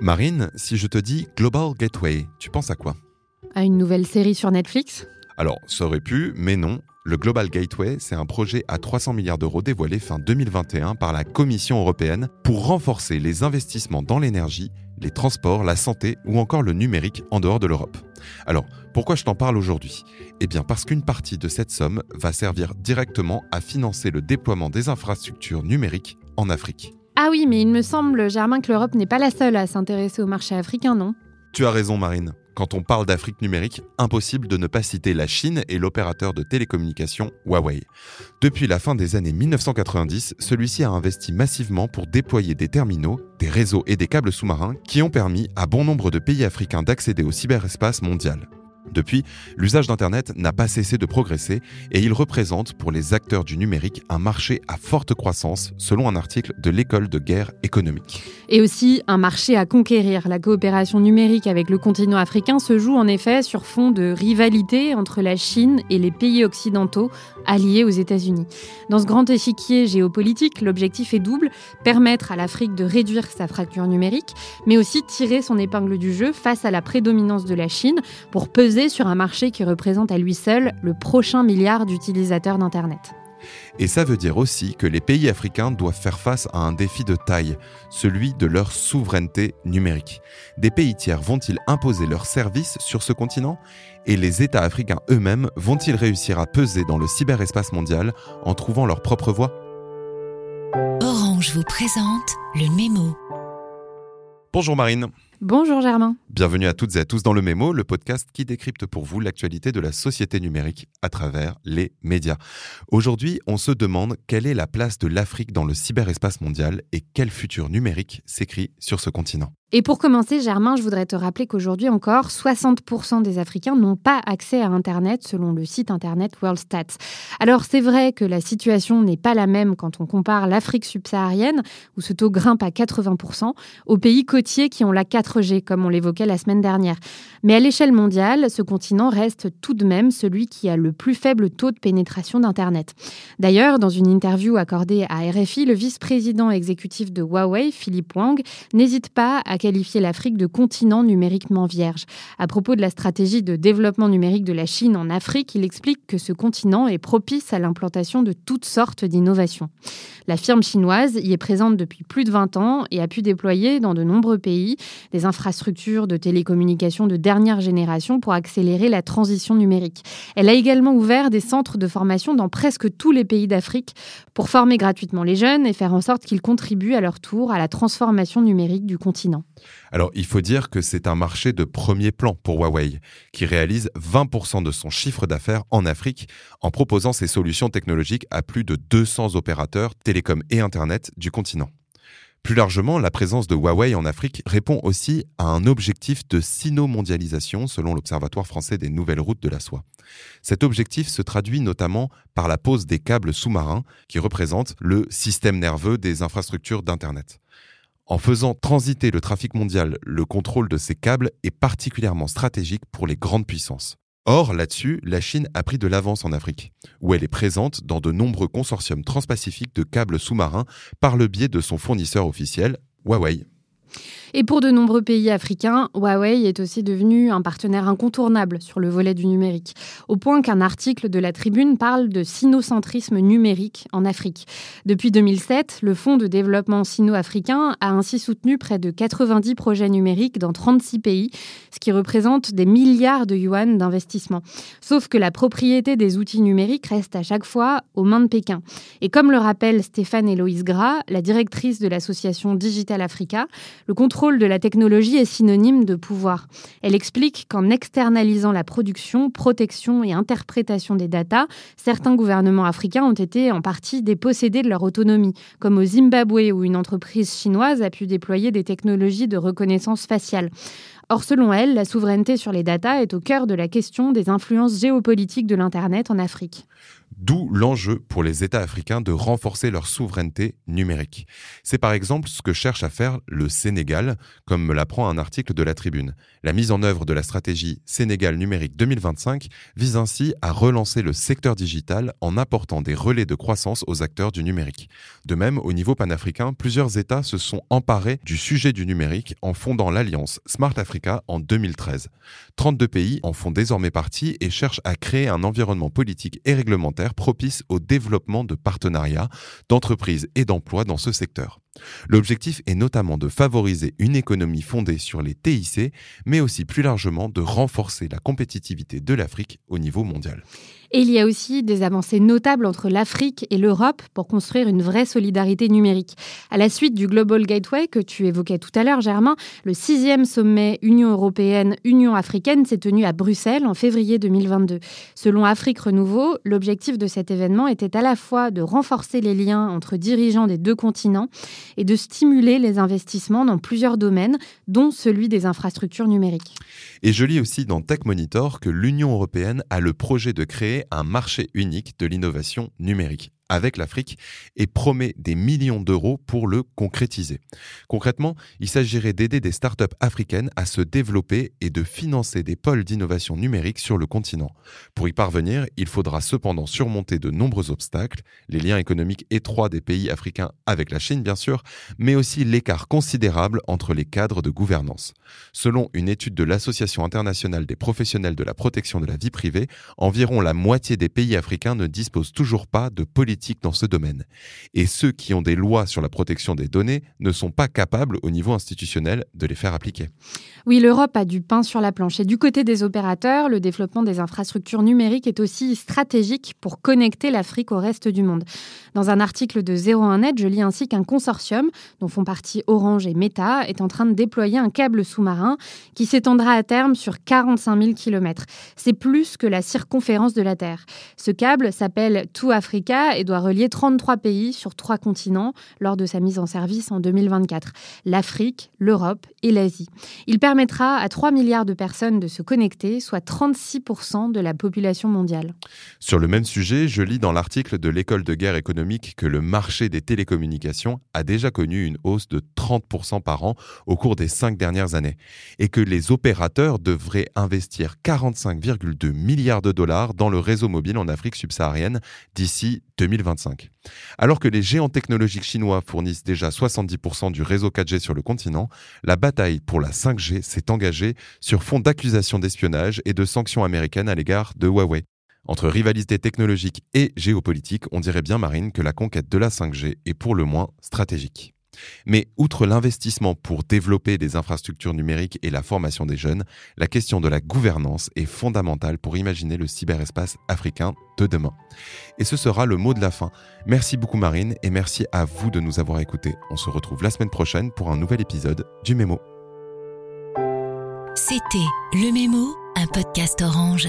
Marine, si je te dis Global Gateway, tu penses à quoi? À une nouvelle série sur Netflix? Alors, ça aurait pu, mais non. Le Global Gateway, c'est un projet à 300 milliards d'euros dévoilé fin 2021 par la Commission européenne pour renforcer les investissements dans l'énergie, les transports, la santé ou encore le numérique en dehors de l'Europe. Alors, pourquoi je t'en parle aujourd'hui? Eh bien parce qu'une partie de cette somme va servir directement à financer le déploiement des infrastructures numériques en Afrique. Ah oui, mais il me semble, Germain, que l'Europe n'est pas la seule à s'intéresser au marché africain, non? Tu as raison, Marine. Quand on parle d'Afrique numérique, impossible de ne pas citer la Chine et l'opérateur de télécommunications Huawei. Depuis la fin des années 1990, celui-ci a investi massivement pour déployer des terminaux, des réseaux et des câbles sous-marins qui ont permis à bon nombre de pays africains d'accéder au cyberespace mondial. Depuis, l'usage d'Internet n'a pas cessé de progresser et il représente pour les acteurs du numérique un marché à forte croissance selon un article de l'école de guerre économique. Et aussi un marché à conquérir. La coopération numérique avec le continent africain se joue en effet sur fond de rivalité entre la Chine et les pays occidentaux alliés aux États-Unis. Dans ce grand échiquier géopolitique, l'objectif est double, permettre à l'Afrique de réduire sa fracture numérique, mais aussi tirer son épingle du jeu face à la prédominance de la Chine pour peser sur un marché qui représente à lui seul le prochain milliard d'utilisateurs d'Internet. Et ça veut dire aussi que les pays africains doivent faire face à un défi de taille, celui de leur souveraineté numérique. Des pays tiers vont-ils imposer leurs services sur ce continent? Et les États africains eux-mêmes vont-ils réussir à peser dans le cyberespace mondial en trouvant leur propre voie? Orange vous présente le mémo. Bonjour Marine. Bonjour Germain. Bienvenue à toutes et à tous dans le Mémo, le podcast qui décrypte pour vous l'actualité de la société numérique à travers les médias. Aujourd'hui, on se demande quelle est la place de l'Afrique dans le cyberespace mondial et quel futur numérique s'écrit sur ce continent. Et pour commencer, Germain, je voudrais te rappeler qu'aujourd'hui encore, 60% des Africains n'ont pas accès à Internet selon le site Internet WorldStats. Alors c'est vrai que la situation n'est pas la même quand on compare l'Afrique subsaharienne, où ce taux grimpe à 80%, aux pays côtiers qui ont la 4G, comme on l'évoquait la semaine dernière. Mais à l'échelle mondiale, ce continent reste tout de même celui qui a le plus faible taux de pénétration d'Internet. D'ailleurs, dans une interview accordée à RFI, le vice-président exécutif de Huawei, Philippe Wang, n'hésite pas à qualifier l'Afrique de continent numériquement vierge. À propos de la stratégie de développement numérique de la Chine en Afrique, il explique que ce continent est propice à l'implantation de toutes sortes d'innovations. La firme chinoise y est présente depuis plus de 20 ans et a pu déployer dans de nombreux pays des infrastructures de télécommunications de dernière génération pour accélérer la transition numérique. Elle a également ouvert des centres de formation dans presque tous les pays d'Afrique pour former gratuitement les jeunes et faire en sorte qu'ils contribuent à leur tour à la transformation numérique du continent. Alors, il faut dire que c'est un marché de premier plan pour Huawei, qui réalise 20% de son chiffre d'affaires en Afrique en proposant ses solutions technologiques à plus de 200 opérateurs télécom et Internet du continent. Plus largement, la présence de Huawei en Afrique répond aussi à un objectif de sino-mondialisation selon l'Observatoire français des nouvelles routes de la soie. Cet objectif se traduit notamment par la pose des câbles sous-marins qui représentent le système nerveux des infrastructures d'Internet. En faisant transiter le trafic mondial, le contrôle de ces câbles est particulièrement stratégique pour les grandes puissances. Or, là-dessus, la Chine a pris de l'avance en Afrique, où elle est présente dans de nombreux consortiums transpacifiques de câbles sous-marins par le biais de son fournisseur officiel, Huawei. Et pour de nombreux pays africains, Huawei est aussi devenu un partenaire incontournable sur le volet du numérique, au point qu'un article de la Tribune parle de sinocentrisme numérique en Afrique. Depuis 2007, le Fonds de développement sino-africain a ainsi soutenu près de 90 projets numériques dans 36 pays, ce qui représente des milliards de yuan d'investissement. Sauf que la propriété des outils numériques reste à chaque fois aux mains de Pékin. Et comme le rappelle Stéphane Héloïse Gras, la directrice de l'association Digital Africa, le contrôle de la technologie est synonyme de pouvoir. Elle explique qu'en externalisant la production, protection et interprétation des datas, certains gouvernements africains ont été en partie dépossédés de leur autonomie, comme au Zimbabwe où une entreprise chinoise a pu déployer des technologies de reconnaissance faciale. Or, selon elle, la souveraineté sur les datas est au cœur de la question des influences géopolitiques de l'Internet en Afrique. D'où l'enjeu pour les États africains de renforcer leur souveraineté numérique. C'est par exemple ce que cherche à faire le Sénégal, comme me l'apprend un article de la Tribune. La mise en œuvre de la stratégie Sénégal numérique 2025 vise ainsi à relancer le secteur digital en apportant des relais de croissance aux acteurs du numérique. De même, au niveau panafricain, plusieurs États se sont emparés du sujet du numérique en fondant l'alliance Smart Africa en 2013. 32 pays en font désormais partie et cherchent à créer un environnement politique et réglementaire propice au développement de partenariats, d'entreprises et d'emplois dans ce secteur. L'objectif est notamment de favoriser une économie fondée sur les TIC, mais aussi plus largement de renforcer la compétitivité de l'Afrique au niveau mondial. Et il y a aussi des avancées notables entre l'Afrique et l'Europe pour construire une vraie solidarité numérique. À la suite du Global Gateway que tu évoquais tout à l'heure, Germain, le sixième sommet Union européenne-Union africaine s'est tenu à Bruxelles en février 2022. Selon Afrique Renouveau, l'objectif de cet événement était à la fois de renforcer les liens entre dirigeants des deux continents et de stimuler les investissements dans plusieurs domaines, dont celui des infrastructures numériques. Et je lis aussi dans Tech Monitor que l'Union européenne a le projet de créer un marché unique de l'innovation numérique avec l'Afrique et promet des millions d'euros pour le concrétiser. Concrètement, il s'agirait d'aider des startups africaines à se développer et de financer des pôles d'innovation numérique sur le continent. Pour y parvenir, il faudra cependant surmonter de nombreux obstacles, les liens économiques étroits des pays africains avec la Chine bien sûr, mais aussi l'écart considérable entre les cadres de gouvernance. Selon une étude de l'Association internationale des professionnels de la protection de la vie privée, environ la moitié des pays africains ne disposent toujours pas de politique dans ce domaine. Et ceux qui ont des lois sur la protection des données ne sont pas capables au niveau institutionnel de les faire appliquer. Oui, l'Europe a du pain sur la planche. Et du côté des opérateurs, le développement des infrastructures numériques est aussi stratégique pour connecter l'Afrique au reste du monde. Dans un article de 01net, je lis ainsi qu'un consortium, dont font partie Orange et Meta, est en train de déployer un câble sous-marin qui s'étendra à terme sur 45 000 km. C'est plus que la circonférence de la Terre. Ce câble s'appelle To Africa et doit relier 33 pays sur trois continents lors de sa mise en service en 2024. L'Afrique, l'Europe et l'Asie. Il permettra à 3 milliards de personnes de se connecter, soit 36% de la population mondiale. Sur le même sujet, je lis dans l'article de l'école de guerre économique que le marché des télécommunications a déjà connu une hausse de 30% par an au cours des cinq dernières années et que les opérateurs devraient investir 45,2 milliards de dollars dans le réseau mobile en Afrique subsaharienne d'ici 2025. Alors que les géants technologiques chinois fournissent déjà 70% du réseau 4G sur le continent, la bataille pour la 5G s'est engagée sur fond d'accusations d'espionnage et de sanctions américaines à l'égard de Huawei. Entre rivalité technologique et géopolitique, on dirait bien, Marine, que la conquête de la 5G est pour le moins stratégique. Mais outre l'investissement pour développer des infrastructures numériques et la formation des jeunes, la question de la gouvernance est fondamentale pour imaginer le cyberespace africain de demain. Et ce sera le mot de la fin. Merci beaucoup Marine et merci à vous de nous avoir écoutés. On se retrouve la semaine prochaine pour un nouvel épisode du Mémo. C'était Le Mémo, un podcast orange.